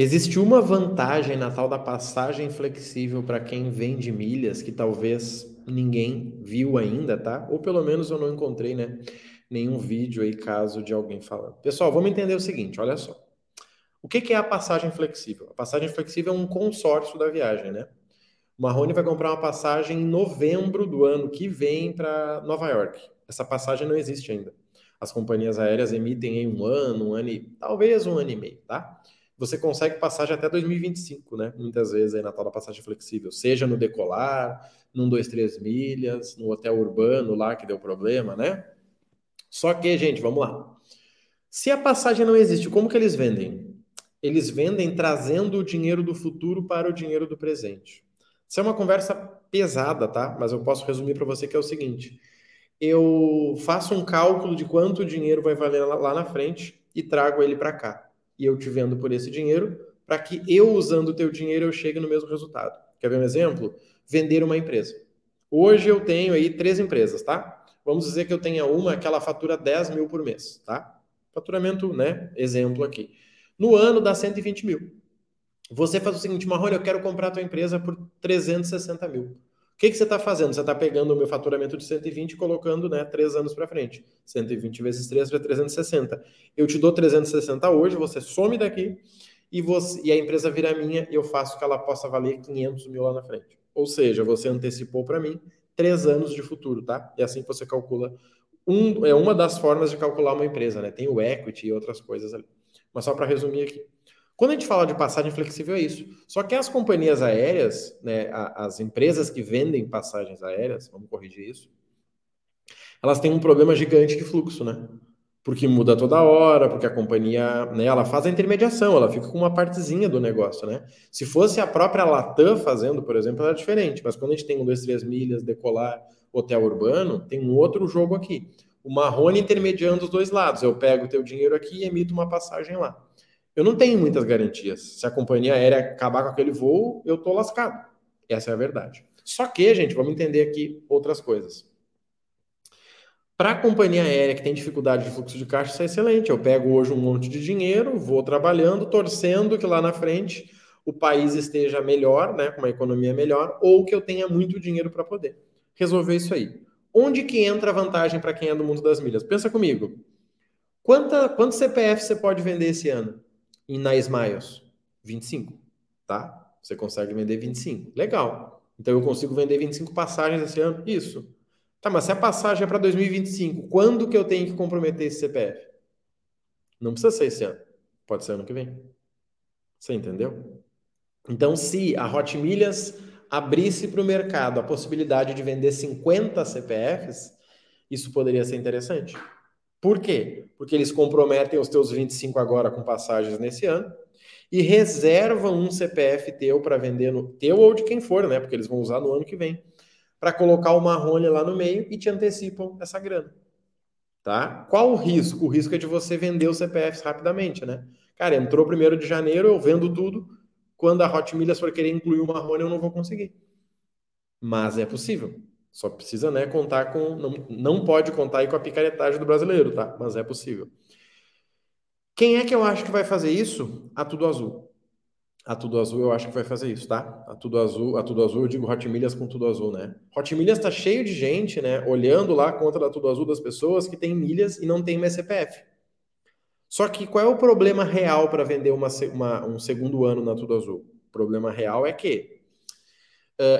Existe uma vantagem na tal da passagem flexível para quem vende milhas que talvez ninguém viu ainda, tá? Ou pelo menos eu não encontrei, né? Nenhum vídeo aí, caso de alguém falando. Pessoal, vamos entender o seguinte: olha só. O que, que é a passagem flexível? A passagem flexível é um consórcio da viagem, né? O Marrone vai comprar uma passagem em novembro do ano que vem para Nova York. Essa passagem não existe ainda. As companhias aéreas emitem em um ano, um ano e talvez um ano e meio, tá? Você consegue passagem até 2025, né? Muitas vezes aí na tal da passagem flexível, seja no decolar, num 2, 3 milhas, no hotel urbano lá que deu problema, né? Só que, gente, vamos lá. Se a passagem não existe, como que eles vendem? Eles vendem trazendo o dinheiro do futuro para o dinheiro do presente. Isso é uma conversa pesada, tá? Mas eu posso resumir para você que é o seguinte: eu faço um cálculo de quanto o dinheiro vai valer lá na frente e trago ele para cá. E eu te vendo por esse dinheiro para que eu, usando o teu dinheiro, eu chegue no mesmo resultado. Quer ver um exemplo? Vender uma empresa. Hoje eu tenho aí três empresas, tá? Vamos dizer que eu tenha uma que ela fatura 10 mil por mês, tá? Faturamento, né? Exemplo aqui. No ano dá 120 mil. Você faz o seguinte, Marrone, eu quero comprar a tua empresa por 360 mil. O que, que você está fazendo? Você está pegando o meu faturamento de 120 e colocando né, três anos para frente. 120 vezes 3 para 360. Eu te dou 360 hoje, você some daqui e, você, e a empresa vira minha e eu faço que ela possa valer 500 mil lá na frente. Ou seja, você antecipou para mim três anos de futuro, tá? É assim que você calcula. Um, é uma das formas de calcular uma empresa, né? Tem o equity e outras coisas ali. Mas só para resumir aqui. Quando a gente fala de passagem flexível, é isso. Só que as companhias aéreas, né, as empresas que vendem passagens aéreas, vamos corrigir isso, elas têm um problema gigante de fluxo, né? Porque muda toda hora, porque a companhia, né, ela faz a intermediação, ela fica com uma partezinha do negócio, né? Se fosse a própria Latam fazendo, por exemplo, era diferente, mas quando a gente tem um, dois, três milhas, decolar, hotel urbano, tem um outro jogo aqui. O Marrone intermediando os dois lados. Eu pego o teu dinheiro aqui e emito uma passagem lá eu não tenho muitas garantias. Se a companhia aérea acabar com aquele voo, eu tô lascado. Essa é a verdade. Só que, gente, vamos entender aqui outras coisas. Para a companhia aérea que tem dificuldade de fluxo de caixa, isso é excelente. Eu pego hoje um monte de dinheiro, vou trabalhando, torcendo que lá na frente o país esteja melhor, né, com uma economia melhor, ou que eu tenha muito dinheiro para poder resolver isso aí. Onde que entra a vantagem para quem é do mundo das milhas? Pensa comigo. Quanta, quanto CPF você pode vender esse ano? E na Smiles, 25, tá? Você consegue vender 25. Legal. Então eu consigo vender 25 passagens esse ano? Isso. Tá, mas se a passagem é para 2025, quando que eu tenho que comprometer esse CPF? Não precisa ser esse ano. Pode ser ano que vem. Você entendeu? Então, se a Hot Milhas abrisse para o mercado a possibilidade de vender 50 CPFs, isso poderia ser interessante. Por quê? Porque eles comprometem os teus 25 agora com passagens nesse ano e reservam um CPF teu para vender no teu ou de quem for, né? Porque eles vão usar no ano que vem, para colocar o marrone lá no meio e te antecipam essa grana. Tá? Qual o risco? O risco é de você vender os CPFs rapidamente, né? Cara, entrou primeiro de janeiro, eu vendo tudo. Quando a Hot Milhas for querer incluir o marrone, eu não vou conseguir. Mas é possível. Só precisa, né, contar com. Não, não pode contar aí com a picaretagem do brasileiro, tá? Mas é possível. Quem é que eu acho que vai fazer isso? A Tudo Azul. A Tudo Azul eu acho que vai fazer isso, tá? A Tudo Azul, a Tudo Azul, eu digo Hot Milhas com Tudo Azul, né? Hot Milhas tá cheio de gente, né, olhando lá a conta da Tudo Azul das pessoas que tem milhas e não tem mais CPF. Só que qual é o problema real para vender uma, uma, um segundo ano na Tudo Azul? O problema real é que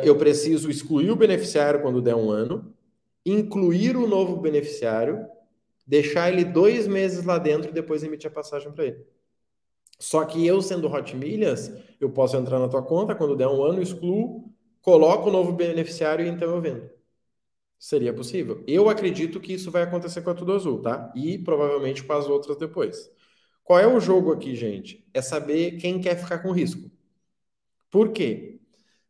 eu preciso excluir o beneficiário quando der um ano, incluir o novo beneficiário, deixar ele dois meses lá dentro e depois emitir a passagem para ele. Só que eu, sendo Hot Milhas, eu posso entrar na tua conta, quando der um ano, excluo, coloco o novo beneficiário e então eu vendo. Seria possível. Eu acredito que isso vai acontecer com a Tudo Azul, tá? E provavelmente com as outras depois. Qual é o jogo aqui, gente? É saber quem quer ficar com risco. Por quê?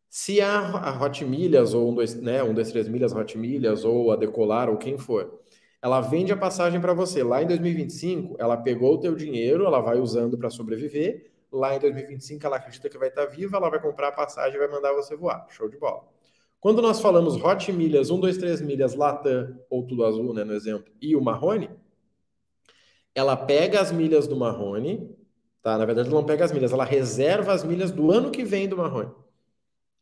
Se a, a Hot Milhas, ou um, dois, né, um, dois, três milhas Hot Milhas, ou a Decolar, ou quem for, ela vende a passagem para você. Lá em 2025, ela pegou o teu dinheiro, ela vai usando para sobreviver. Lá em 2025, ela acredita que vai estar tá viva, ela vai comprar a passagem e vai mandar você voar. Show de bola. Quando nós falamos Hot Milhas, 1, 2, 3 milhas, Latam, ou Tudo Azul, né, no exemplo, e o Marrone, ela pega as milhas do Marrone, Tá? Na verdade, ela não pega as milhas, ela reserva as milhas do ano que vem do Marrone.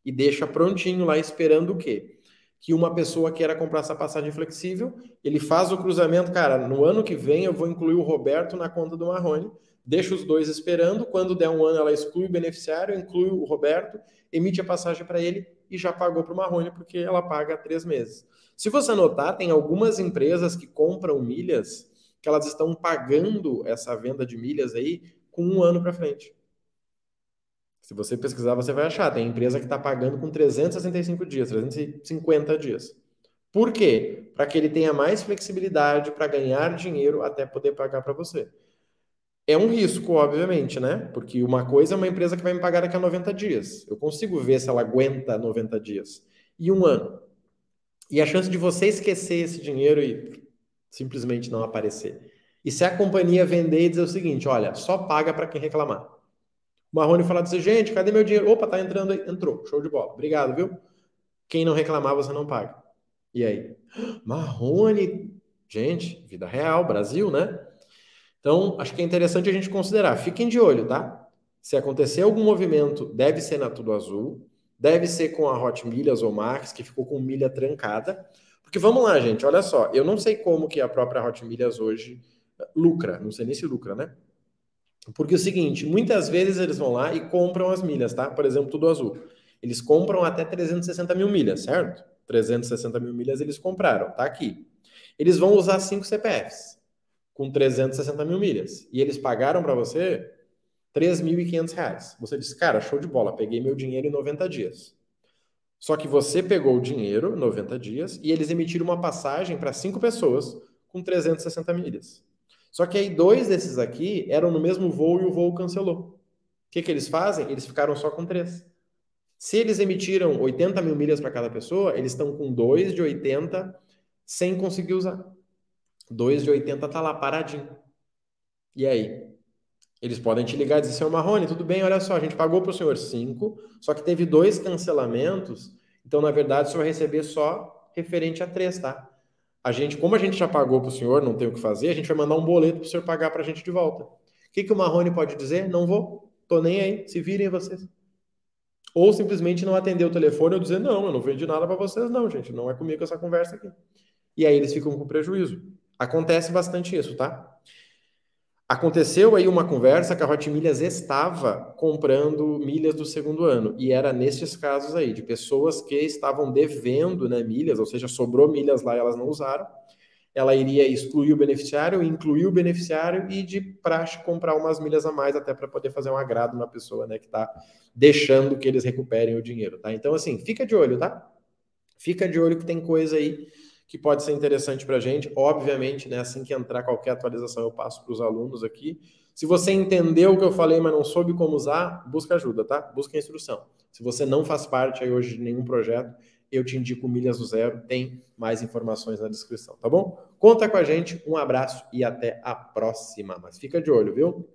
E deixa prontinho lá esperando o quê? Que uma pessoa queira comprar essa passagem flexível, ele faz o cruzamento, cara, no ano que vem eu vou incluir o Roberto na conta do Marrone, deixa os dois esperando, quando der um ano ela exclui o beneficiário, inclui o Roberto, emite a passagem para ele e já pagou para o Marrone, porque ela paga há três meses. Se você notar, tem algumas empresas que compram milhas que elas estão pagando essa venda de milhas aí com um ano para frente. Se você pesquisar, você vai achar. Tem empresa que está pagando com 365 dias, 350 dias. Por quê? Para que ele tenha mais flexibilidade para ganhar dinheiro até poder pagar para você. É um risco, obviamente, né? Porque uma coisa é uma empresa que vai me pagar daqui a 90 dias. Eu consigo ver se ela aguenta 90 dias. E um ano. E a chance de você esquecer esse dinheiro e simplesmente não aparecer. E se a companhia vender e dizer o seguinte, olha, só paga para quem reclamar. Marrone falar assim, gente, cadê meu dinheiro? Opa, tá entrando aí. Entrou, show de bola. Obrigado, viu? Quem não reclamar, você não paga. E aí? Marrone, gente, vida real, Brasil, né? Então, acho que é interessante a gente considerar. Fiquem de olho, tá? Se acontecer algum movimento, deve ser na Tudo Azul, deve ser com a Hot Milhas ou Max, que ficou com milha trancada. Porque vamos lá, gente, olha só, eu não sei como que a própria Hot Milhas hoje lucra, não sei nem se lucra, né? Porque é o seguinte, muitas vezes eles vão lá e compram as milhas, tá? Por exemplo, Tudo Azul. Eles compram até 360 mil milhas, certo? 360 mil milhas eles compraram, tá aqui. Eles vão usar cinco CPFs com 360 mil milhas. E eles pagaram para você 3.500 reais. Você disse, cara, show de bola, peguei meu dinheiro em 90 dias. Só que você pegou o dinheiro, 90 dias, e eles emitiram uma passagem para cinco pessoas com 360 milhas. Só que aí dois desses aqui eram no mesmo voo e o voo cancelou. O que, que eles fazem? Eles ficaram só com três. Se eles emitiram 80 mil milhas para cada pessoa, eles estão com dois de 80 sem conseguir usar. 2 de 80 tá lá paradinho. E aí? Eles podem te ligar e dizer, senhor Marrone, tudo bem, olha só, a gente pagou para o senhor 5, só que teve dois cancelamentos, então, na verdade, o senhor vai receber só referente a 3, tá? A gente, como a gente já pagou para o senhor, não tem o que fazer, a gente vai mandar um boleto para o senhor pagar para a gente de volta. O que, que o Marrone pode dizer? Não vou, tô nem aí, se virem vocês. Ou simplesmente não atender o telefone ou dizer, não, eu não vendi nada para vocês, não, gente, não é comigo essa conversa aqui. E aí eles ficam com prejuízo. Acontece bastante isso, tá? Aconteceu aí uma conversa que a Hot Milhas estava comprando milhas do segundo ano, e era nestes casos aí, de pessoas que estavam devendo né, milhas, ou seja, sobrou milhas lá e elas não usaram. Ela iria excluir o beneficiário, incluir o beneficiário e de praxe comprar umas milhas a mais até para poder fazer um agrado na pessoa né, que está deixando que eles recuperem o dinheiro, tá? Então, assim, fica de olho, tá? Fica de olho que tem coisa aí que pode ser interessante para a gente. Obviamente, né, assim que entrar qualquer atualização, eu passo para os alunos aqui. Se você entendeu o que eu falei, mas não soube como usar, busca ajuda, tá? Busca instrução. Se você não faz parte aí hoje de nenhum projeto, eu te indico Milhas do Zero, tem mais informações na descrição, tá bom? Conta com a gente, um abraço e até a próxima. Mas fica de olho, viu?